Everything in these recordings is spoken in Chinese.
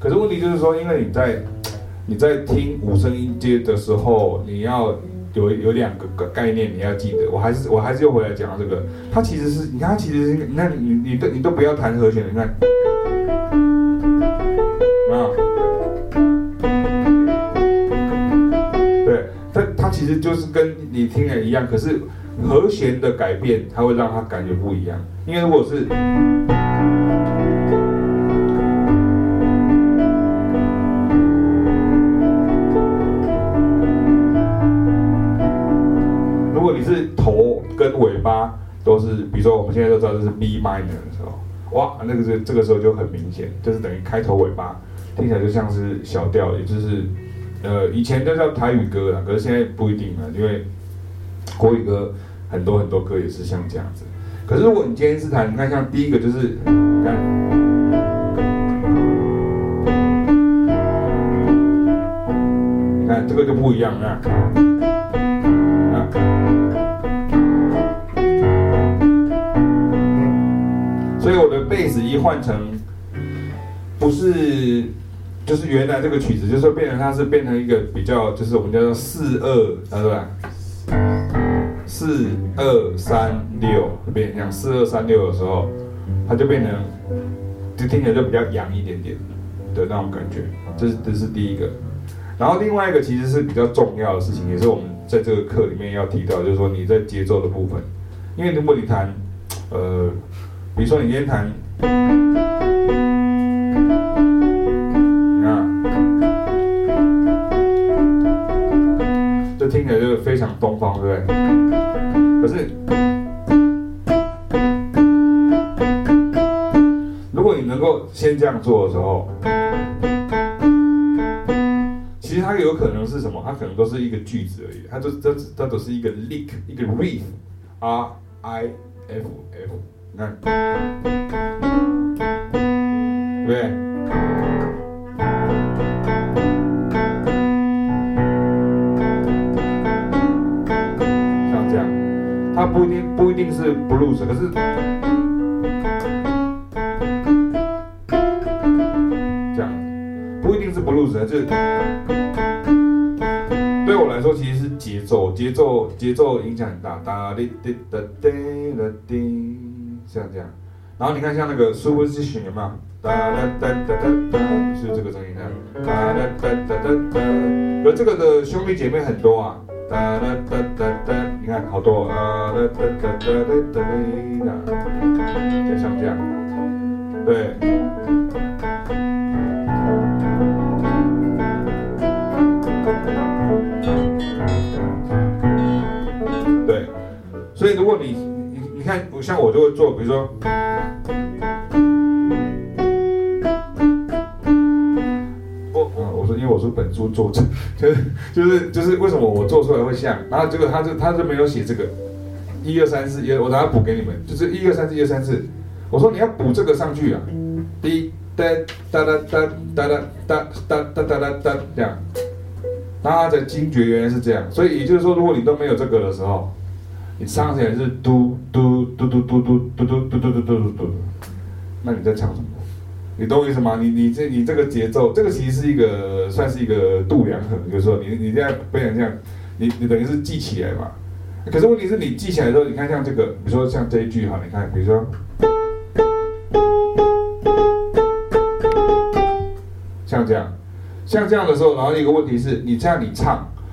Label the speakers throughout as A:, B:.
A: 可是问题就是说，因为你在你在听五声音阶的时候，你要有有两个概念，你要记得。我还是我还是又回来讲到这个，它其实是你看，它其实是你看你你都你都不要弹和弦，你看啊，对，它它其实就是跟你听的一样，可是和弦的改变，它会让它感觉不一样。因为如果是都是，比如说我们现在都知道这是 B minor 的时候，哇，那个是这个时候就很明显，就是等于开头尾巴听起来就像是小调，也就是呃以前都叫台语歌啦，可是现在不一定了，因为国语歌很多很多歌也是像这样子。可是如果你今天是弹，你看像第一个就是，你看，你看这个就不一样啊。所以我的贝斯一换成，不是，就是原来这个曲子，就是变成它是变成一个比较，就是我们叫做四二啊，对吧？四二三六，变成四二三六的时候，它就变成，就听起来就比较阳一点点的那种感觉。这是这是第一个，然后另外一个其实是比较重要的事情，也是我们在这个课里面要提到，就是说你在节奏的部分，因为如果你弹，呃。比如说，你今天弹，你看，这听起来就非常东方，对不对？可是，如果你能够先这样做的时候，其实它有可能是什么？它可能都是一个句子而已，它都这它都是一个 lick，一个 riff，R I F F。你看，对，像这样，它不一定不一定是 blues，可是这样，不一定是 blues，就是对我来说，其实是节奏，节奏，节奏影响很大，哒哩滴哒滴哒滴。像这样，然后你看像那个 superstition 有没有？哒哒哒哒哒哒，是这个声音的。哒哒哒哒哒哒，而这个的兄弟姐妹很多啊。哒哒哒哒哒，你看好多啊。哒哒哒哒哒哒，就像这样，对。对，所以如果你。你看，像我就会做，比如说，我啊，我说，因为我是本书作者，就是就是就是为什么我做出来会像，然后结果他就他就没有写这个一二三四一，我等下补给你们，就是一二三四一二三四，我说你要补这个上去啊，滴哒哒哒哒哒哒哒哒哒哒哒哒这样，然后他的惊觉原来是这样，所以也就是说，如果你都没有这个的时候。你唱起来是嘟嘟嘟嘟嘟嘟嘟嘟嘟嘟嘟嘟嘟，那你在唱什么？你懂我意思吗？你你这你这个节奏，这个其实是一个算是一个度量衡，就是说你你这样不想这样，你你等于是记起来嘛。可是问题是你记起来的时候，你看像这个，比如说像这一句哈，你看，比如说像这样，像这样的时候，然后一个问题是你这样你唱。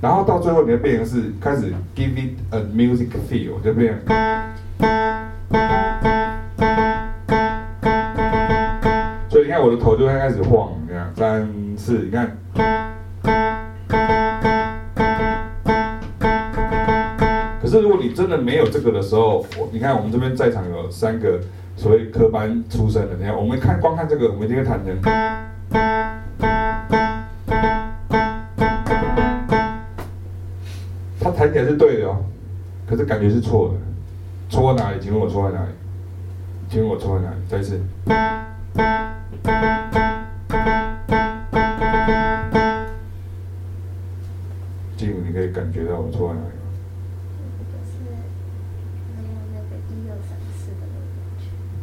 A: 然后到最后，你的变成是开始 give it a music feel，就变，所以你看我的头就会开始晃，这样三四，你看。可是如果你真的没有这个的时候，我你看我们这边在场有三个所谓科班出身的，你看我们看光看这个，我们就会弹成。弹起来是对的哦，可是感觉是错的，错在哪里？请问我错在哪里？请问我错在哪里？再一次。静，你可以感觉到我错在哪里吗？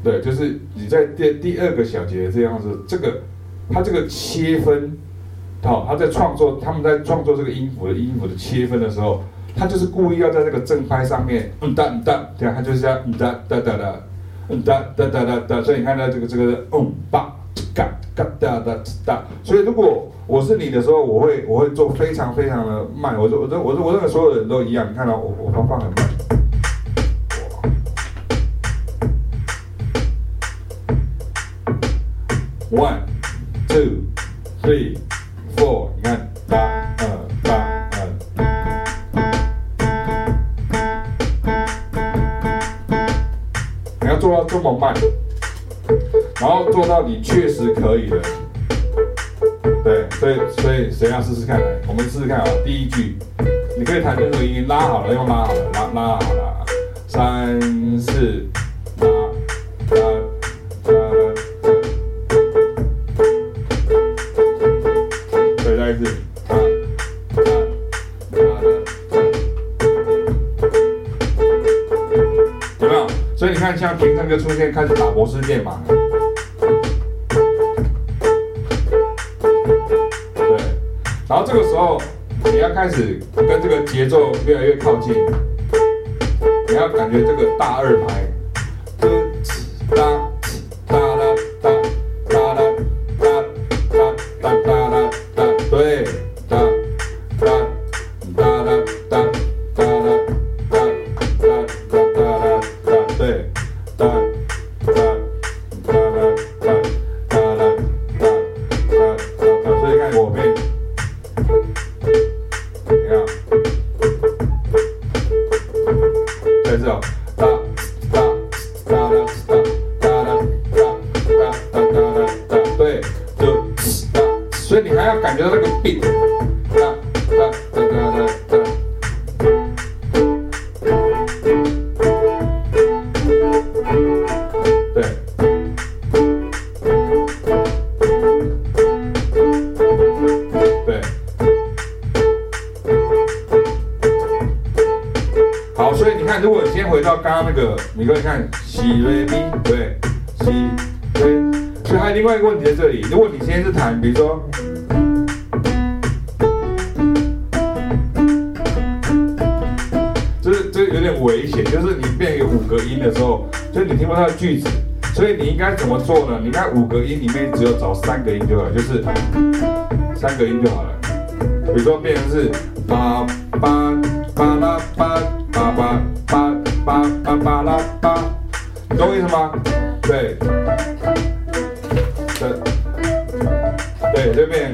A: 对，就是你在第第二个小节这样子，这个它这个切分，好，他在创作，他们在创作这个音符的音符的切分的时候，他就是故意要在这个正拍上面，嗯哒嗯哒，对啊，他就是这样嗯哒哒哒哒，嗯哒哒哒哒哒，所以你看到这个这个嗯吧嘎嘎哒哒哒，所以如果我是你的时候，我会我会做非常非常的慢，我说我说我说我认为所有人都一样，你看到我我放放很慢。One, two, three, 这么慢，然后做到你确实可以的。对，所以所以谁要试试看？我们试试看啊！第一句，你可以弹这个音，拉好了，用拉好了，拉拉好了，三四。看一下平常就出现开始打螺丝键嘛，对，然后这个时候你要开始跟这个节奏越来越靠近，你要感觉这个大二拍。time. 如果先回到刚刚那个你可以看西瑞咪对西瑞所以还有另外一个问题在这里如果你先是弹比如说这这有点危险就是你变有五个音的时候就是你听不到句子所以你应该怎么做呢？你看五个音里面只有找三个音就好了就是三个音就好了。比如说变成是巴巴巴拉对？对。对，这边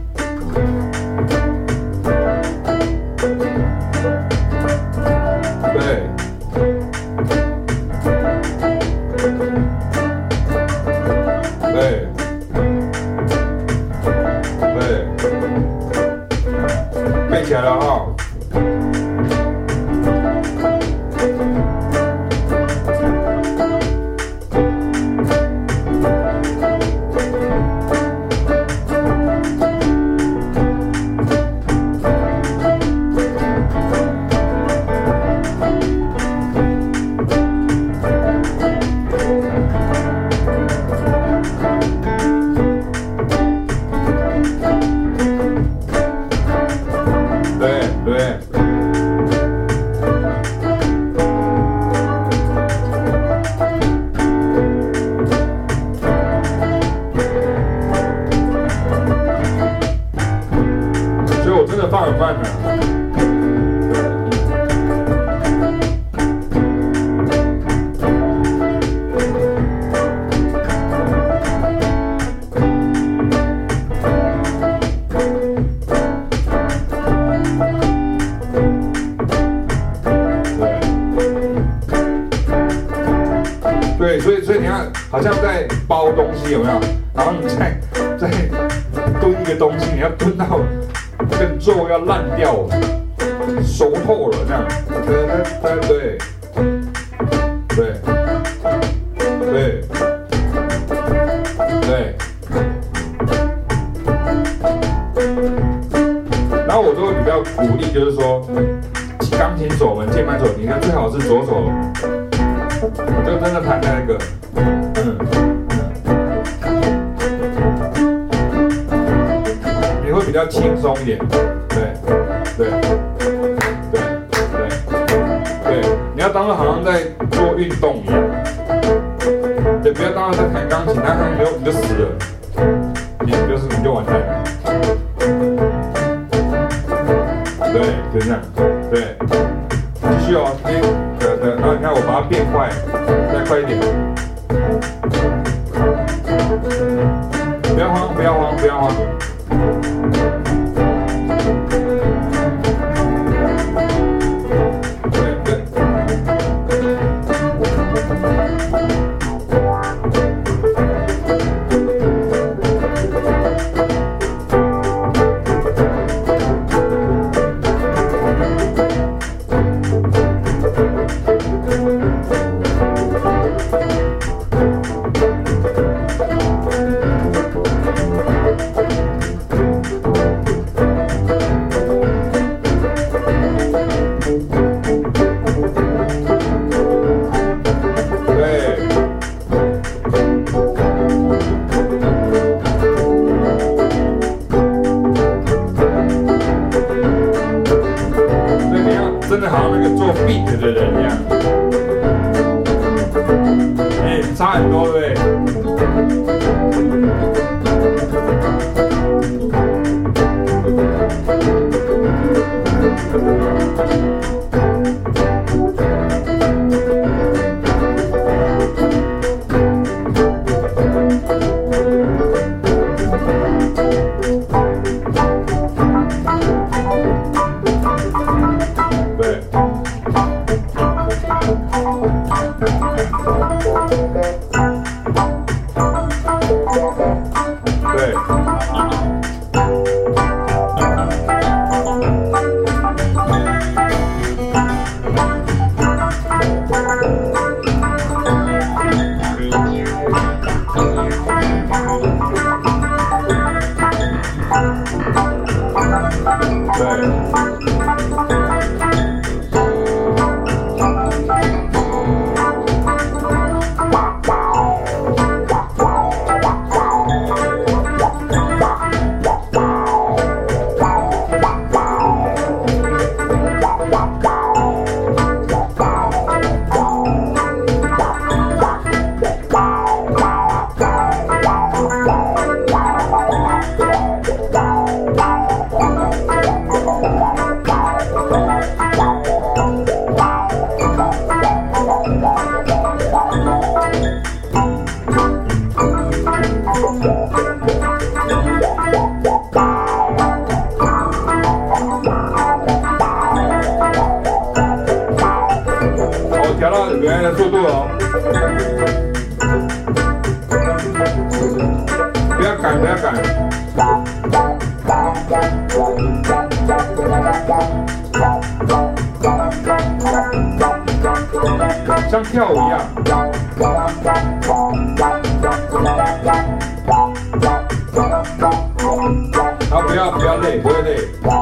A: 有没有？然后你再再蹲一个东西，你要蹲到这个肉要烂掉了，熟透了这样。对对对对对对。然后我就会比较鼓励，就是说，钢琴手们、键盘手，你看最好是左手，就真的弹那个。嗯比较轻松一点，对，对，对，对，对，你要当做好像在做运动一样，对，不要当做在弹钢琴，弹钢琴你就死了，你就是你就完蛋了，对，就这样，对，继续哦，对，对，然后你看我把它变快，再快一点，不要慌，不要慌，不要慌。调到原来的速度哦，不要赶，不要赶，像跳舞一样，好，不要不要累，不要累。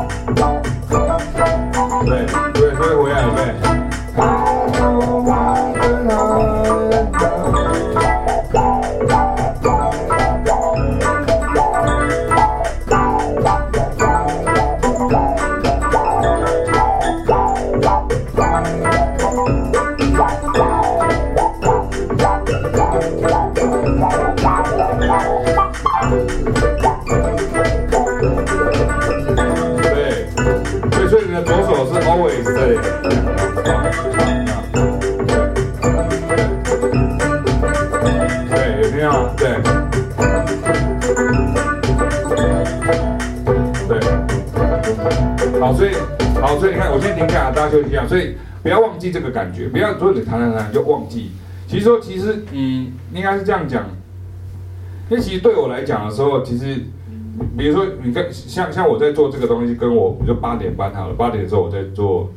A: 家休息一样。所以不要忘记这个感觉，不要说你弹弹弹就忘记。其实说，其实嗯，应该是这样讲。那其实对我来讲的时候，其实比如说你看，像像我在做这个东西，跟我比如说八点半好了，八点的时候我在做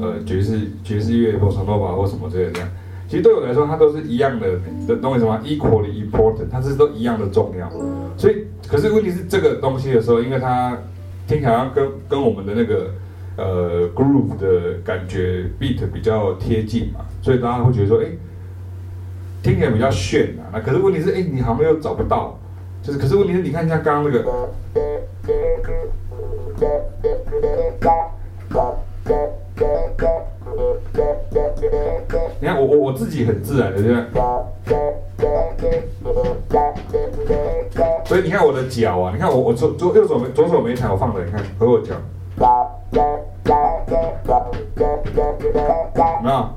A: 呃爵士爵士乐或长头发或什么之类的这样。其实对我来说，它都是一样的的东西，什么 equally important，它是都一样的重要。所以，可是问题是这个东西的时候，因为它听起来跟跟我们的那个呃 groove 的感觉 beat 比较贴近嘛，所以大家会觉得说，哎，听起来比较炫啊。那可是问题是，哎，你好像又找不到，就是可是问题是，你看一下刚刚那个。你看我我我自己很自然的这样，所以你看我的脚啊，你看我我左左右手没左手没弹，我放的，你看和我脚，啊，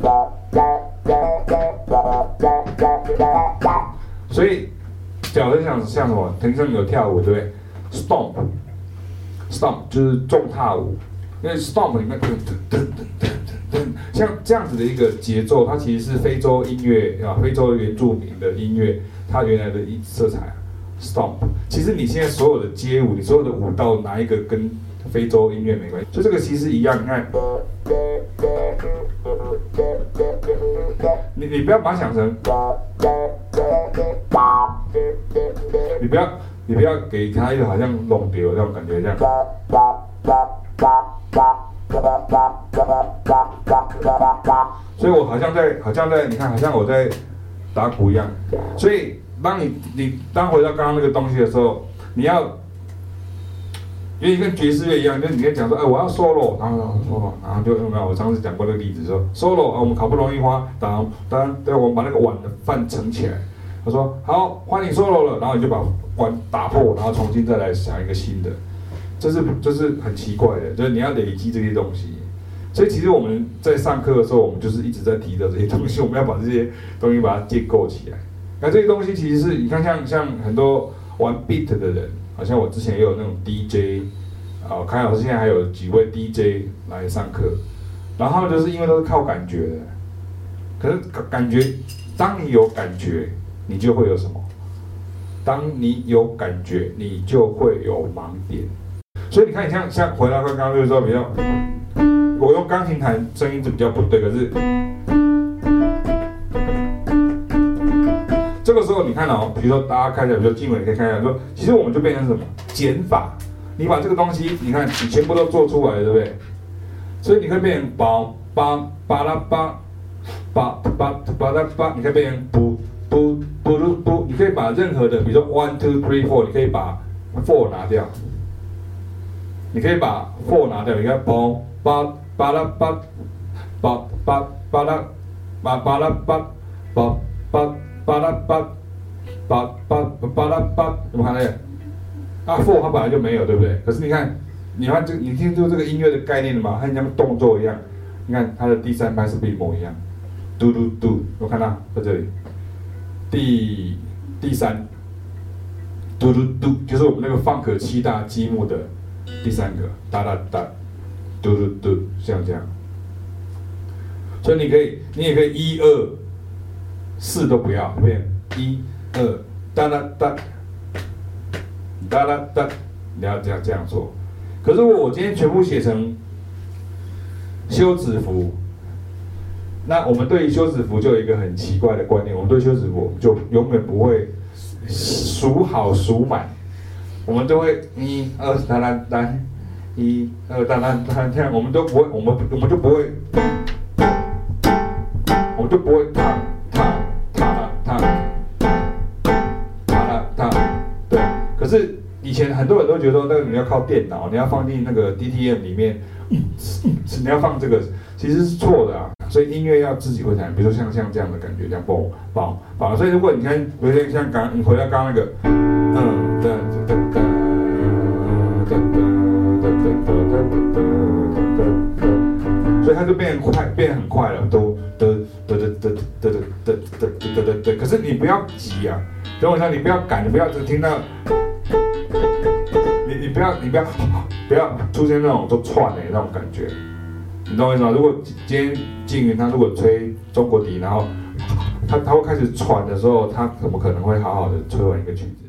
A: 所以脚就像像什么，腾升有跳舞对不对？Stomp，Stomp 就是重踏舞，因为 Stomp 里面噔噔噔噔噔噔。像这样子的一个节奏，它其实是非洲音乐啊，非洲原住民的音乐，它原来的一色彩，Stomp。其实你现在所有的街舞，你所有的舞蹈，哪一个跟非洲音乐没关系？就这个其实一样，你看，你你不要把它想成，你不要你不要给他一个好像弄丢那种感觉，这样。所以，我好像在，好像在，你看，好像我在打鼓一样。所以，当你你当回到刚刚那个东西的时候，你要，因为跟爵士乐一样，就你跟讲说，哎，我要 solo，然后然后 solo，然后就有没有？我上次讲过那个例子，说 solo 啊，我们好不容易花，当当对，我们把那个碗的饭盛起来。他说好，欢迎 solo 了，然后你就把碗打破，然后重新再来想一个新的。这是这是很奇怪的，就是你要累积这些东西，所以其实我们在上课的时候，我们就是一直在提到这些东西，我们要把这些东西把它建构起来。那这些东西其实是你看像像很多玩 beat 的人，好像我之前也有那种 DJ 啊，凯老师现在还有几位 DJ 来上课，然后就是因为都是靠感觉的，可是感觉，当你有感觉，你就会有什么？当你有感觉，你就会有盲点。所以你看，你像像回到刚刚就是说，比较我用钢琴弹声音就比较不对，可是这个时候你看哦，比如说大家看一下，比如说经文你可以看一下，说其实我们就变成什么减法，你把这个东西，你看你全部都做出来，对不对？所以你可以变成巴巴巴拉巴巴巴巴拉巴，你可以变成不不不噜不，你可以把任何的，比如说 one two three four，你可以把 four 拿掉。你可以把 four 拿掉，你看，嘣，巴巴拉巴，巴巴巴拉，巴巴拉巴，巴巴拉巴，巴巴巴拉巴，怎么看那个？啊，four 它本来就没有，对不对？可是你看，你看这，你听出这个音乐的概念了吗？它像动作一样，你看它的第三拍是不是一模一样？嘟嘟嘟，我看到在这里，第第三，嘟嘟嘟，就是我们那个放可七大积木的。第三个哒哒哒，嘟嘟嘟，像这样。所以你可以，你也可以一二四都不要，变一二哒哒哒，哒哒哒，你要这样这样做。可是我今天全部写成休止符，那我们对于休止符就有一个很奇怪的观念，我们对休止符就永远不会数好数满。我们都会一二哒哒哒，一二哒哒哒这样，我们都不会，我们我们就不会，我们就不会是以前很多人都觉得说，那个你要靠电脑，你要放进那个 DTM 里面，是，你要放这个，其实是错的啊。所以音乐要自己会弹，比如说像像这样的感觉，这样嘣嘣嘣。所以如果你看，比如说像刚你回到刚刚那个，嗯，对。所以它就变快，变很快了，都得得得得得得得得得得。可是你不要急啊，等我一下，你不要赶，你不要只听到，不要你不要不要出现那种都串的那种感觉，你懂我意思吗？如果今天静云他如果吹中国笛，然后他他会开始喘的时候，他怎么可能会好好的吹完一个曲子？